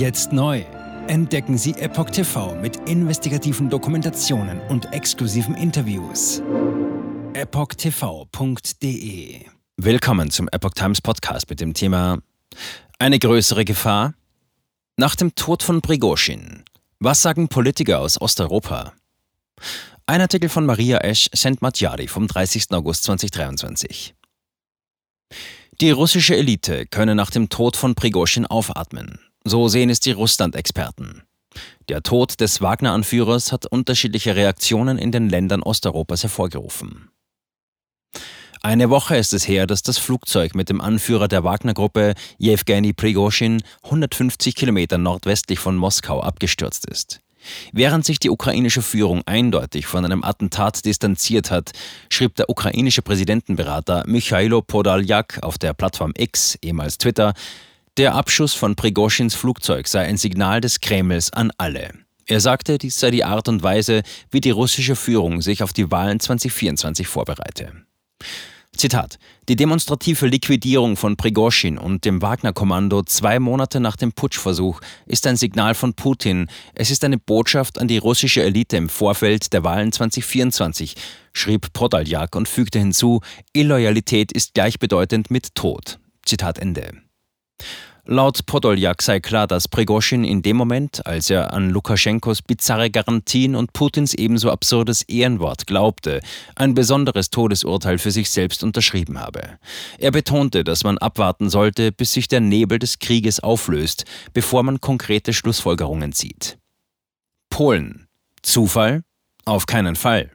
Jetzt neu. Entdecken Sie Epoch TV mit investigativen Dokumentationen und exklusiven Interviews. EpochTV.de Willkommen zum Epoch Times Podcast mit dem Thema Eine größere Gefahr? Nach dem Tod von Prigozhin. Was sagen Politiker aus Osteuropa? Ein Artikel von Maria Esch Sentmatjari vom 30. August 2023. Die russische Elite könne nach dem Tod von Prigozhin aufatmen. So sehen es die Russland-Experten. Der Tod des Wagner-Anführers hat unterschiedliche Reaktionen in den Ländern Osteuropas hervorgerufen. Eine Woche ist es her, dass das Flugzeug mit dem Anführer der Wagner-Gruppe, Jewgeni Prigozhin, 150 Kilometer nordwestlich von Moskau abgestürzt ist. Während sich die ukrainische Führung eindeutig von einem Attentat distanziert hat, schrieb der ukrainische Präsidentenberater Michailo Podaljak auf der Plattform X, ehemals Twitter, der Abschuss von Prigozhins Flugzeug sei ein Signal des Kremls an alle. Er sagte, dies sei die Art und Weise, wie die russische Führung sich auf die Wahlen 2024 vorbereite. Zitat: Die demonstrative Liquidierung von Prigozhin und dem Wagner-Kommando zwei Monate nach dem Putschversuch ist ein Signal von Putin. Es ist eine Botschaft an die russische Elite im Vorfeld der Wahlen 2024, schrieb Podaljak und fügte hinzu: Illoyalität ist gleichbedeutend mit Tod. Zitat Ende. Laut Podoljak sei klar, dass Prigozhin in dem Moment, als er an Lukaschenkos bizarre Garantien und Putins ebenso absurdes Ehrenwort glaubte, ein besonderes Todesurteil für sich selbst unterschrieben habe. Er betonte, dass man abwarten sollte, bis sich der Nebel des Krieges auflöst, bevor man konkrete Schlussfolgerungen zieht. Polen. Zufall? Auf keinen Fall.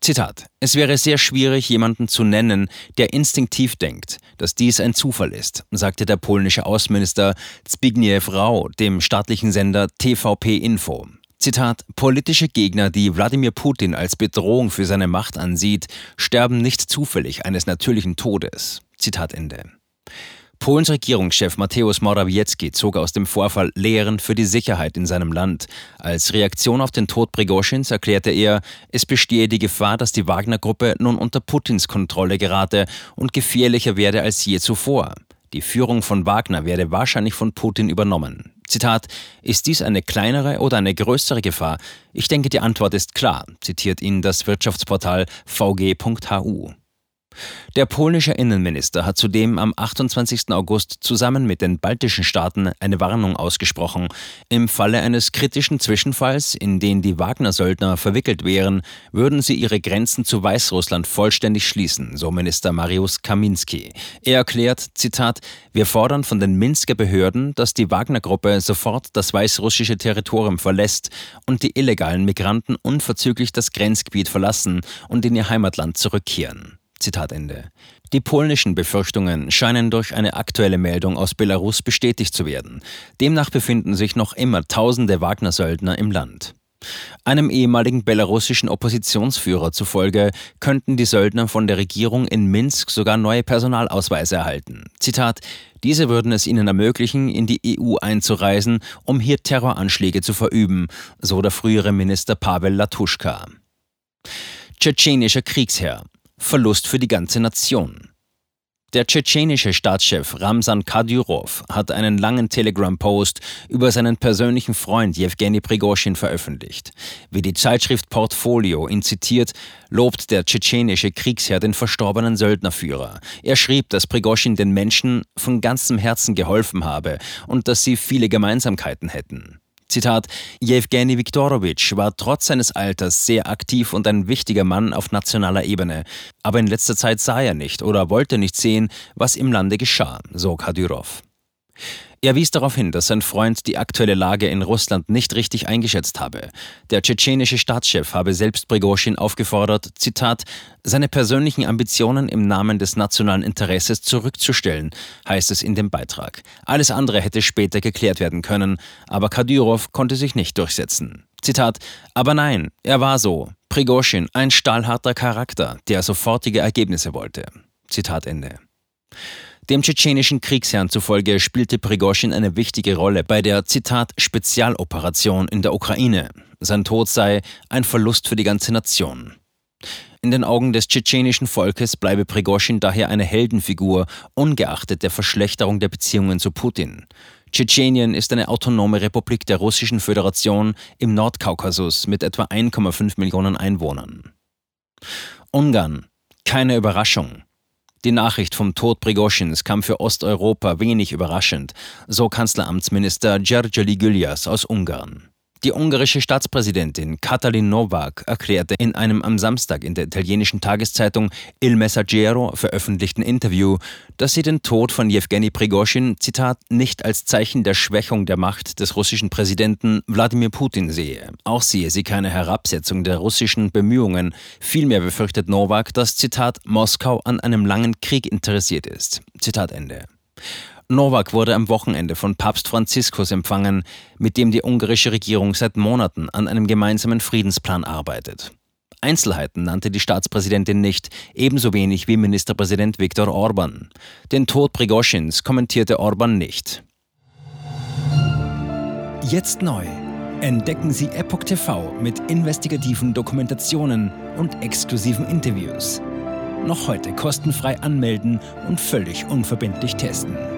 Zitat. Es wäre sehr schwierig, jemanden zu nennen, der instinktiv denkt, dass dies ein Zufall ist, sagte der polnische Außenminister Zbigniew Rau dem staatlichen Sender TVP Info. Zitat, politische Gegner, die Wladimir Putin als Bedrohung für seine Macht ansieht, sterben nicht zufällig eines natürlichen Todes. Zitat Ende. Polens Regierungschef Mateusz Morawiecki zog aus dem Vorfall Lehren für die Sicherheit in seinem Land. Als Reaktion auf den Tod Prigozhins erklärte er, es bestehe die Gefahr, dass die Wagner-Gruppe nun unter Putins Kontrolle gerate und gefährlicher werde als je zuvor. Die Führung von Wagner werde wahrscheinlich von Putin übernommen. Zitat, ist dies eine kleinere oder eine größere Gefahr? Ich denke, die Antwort ist klar, zitiert ihn das Wirtschaftsportal vg.hu. Der polnische Innenminister hat zudem am 28. August zusammen mit den baltischen Staaten eine Warnung ausgesprochen. Im Falle eines kritischen Zwischenfalls, in den die Wagner-Söldner verwickelt wären, würden sie ihre Grenzen zu Weißrussland vollständig schließen, so Minister Mariusz Kaminski. Er erklärt, Zitat, wir fordern von den Minsker Behörden, dass die Wagner-Gruppe sofort das weißrussische Territorium verlässt und die illegalen Migranten unverzüglich das Grenzgebiet verlassen und in ihr Heimatland zurückkehren. Zitat Ende. Die polnischen Befürchtungen scheinen durch eine aktuelle Meldung aus Belarus bestätigt zu werden. Demnach befinden sich noch immer tausende Wagner-Söldner im Land. Einem ehemaligen belarussischen Oppositionsführer zufolge könnten die Söldner von der Regierung in Minsk sogar neue Personalausweise erhalten. Zitat: Diese würden es ihnen ermöglichen, in die EU einzureisen, um hier Terroranschläge zu verüben, so der frühere Minister Pavel Latuschka. Tschetschenischer Kriegsherr. Verlust für die ganze Nation. Der tschetschenische Staatschef Ramsan Kadyrov hat einen langen Telegram-Post über seinen persönlichen Freund Jewgeni Prigozhin veröffentlicht. Wie die Zeitschrift Portfolio ihn zitiert, lobt der tschetschenische Kriegsherr den verstorbenen Söldnerführer. Er schrieb, dass Prigozhin den Menschen von ganzem Herzen geholfen habe und dass sie viele Gemeinsamkeiten hätten. Zitat, Jewgeni Viktorowitsch war trotz seines Alters sehr aktiv und ein wichtiger Mann auf nationaler Ebene. Aber in letzter Zeit sah er nicht oder wollte nicht sehen, was im Lande geschah, so Kadyrov. Er wies darauf hin, dass sein Freund die aktuelle Lage in Russland nicht richtig eingeschätzt habe. Der tschetschenische Staatschef habe selbst Prigozhin aufgefordert, Zitat, seine persönlichen Ambitionen im Namen des nationalen Interesses zurückzustellen, heißt es in dem Beitrag. Alles andere hätte später geklärt werden können, aber Kadyrov konnte sich nicht durchsetzen. Zitat, aber nein, er war so. Prigozhin, ein stahlharter Charakter, der sofortige Ergebnisse wollte. Zitat Ende. Dem tschetschenischen Kriegsherrn zufolge spielte Prigozhin eine wichtige Rolle bei der, Zitat, Spezialoperation in der Ukraine. Sein Tod sei ein Verlust für die ganze Nation. In den Augen des tschetschenischen Volkes bleibe Prigozhin daher eine Heldenfigur, ungeachtet der Verschlechterung der Beziehungen zu Putin. Tschetschenien ist eine autonome Republik der Russischen Föderation im Nordkaukasus mit etwa 1,5 Millionen Einwohnern. Ungarn. Keine Überraschung. Die Nachricht vom Tod Prigoschins kam für Osteuropa wenig überraschend, so Kanzleramtsminister Gergely Gylias aus Ungarn. Die ungarische Staatspräsidentin Katalin Novak erklärte in einem am Samstag in der italienischen Tageszeitung Il Messaggero veröffentlichten Interview, dass sie den Tod von Jewgeni Prigoschin, Zitat, nicht als Zeichen der Schwächung der Macht des russischen Präsidenten Wladimir Putin sehe. Auch sehe sie keine Herabsetzung der russischen Bemühungen. Vielmehr befürchtet Novak, dass, Zitat, Moskau an einem langen Krieg interessiert ist. Zitat Ende. Novak wurde am Wochenende von Papst Franziskus empfangen, mit dem die ungarische Regierung seit Monaten an einem gemeinsamen Friedensplan arbeitet. Einzelheiten nannte die Staatspräsidentin nicht, ebenso wenig wie Ministerpräsident Viktor Orban. Den Tod Prigoschins kommentierte Orban nicht. Jetzt neu. Entdecken Sie Epoch TV mit investigativen Dokumentationen und exklusiven Interviews. Noch heute kostenfrei anmelden und völlig unverbindlich testen.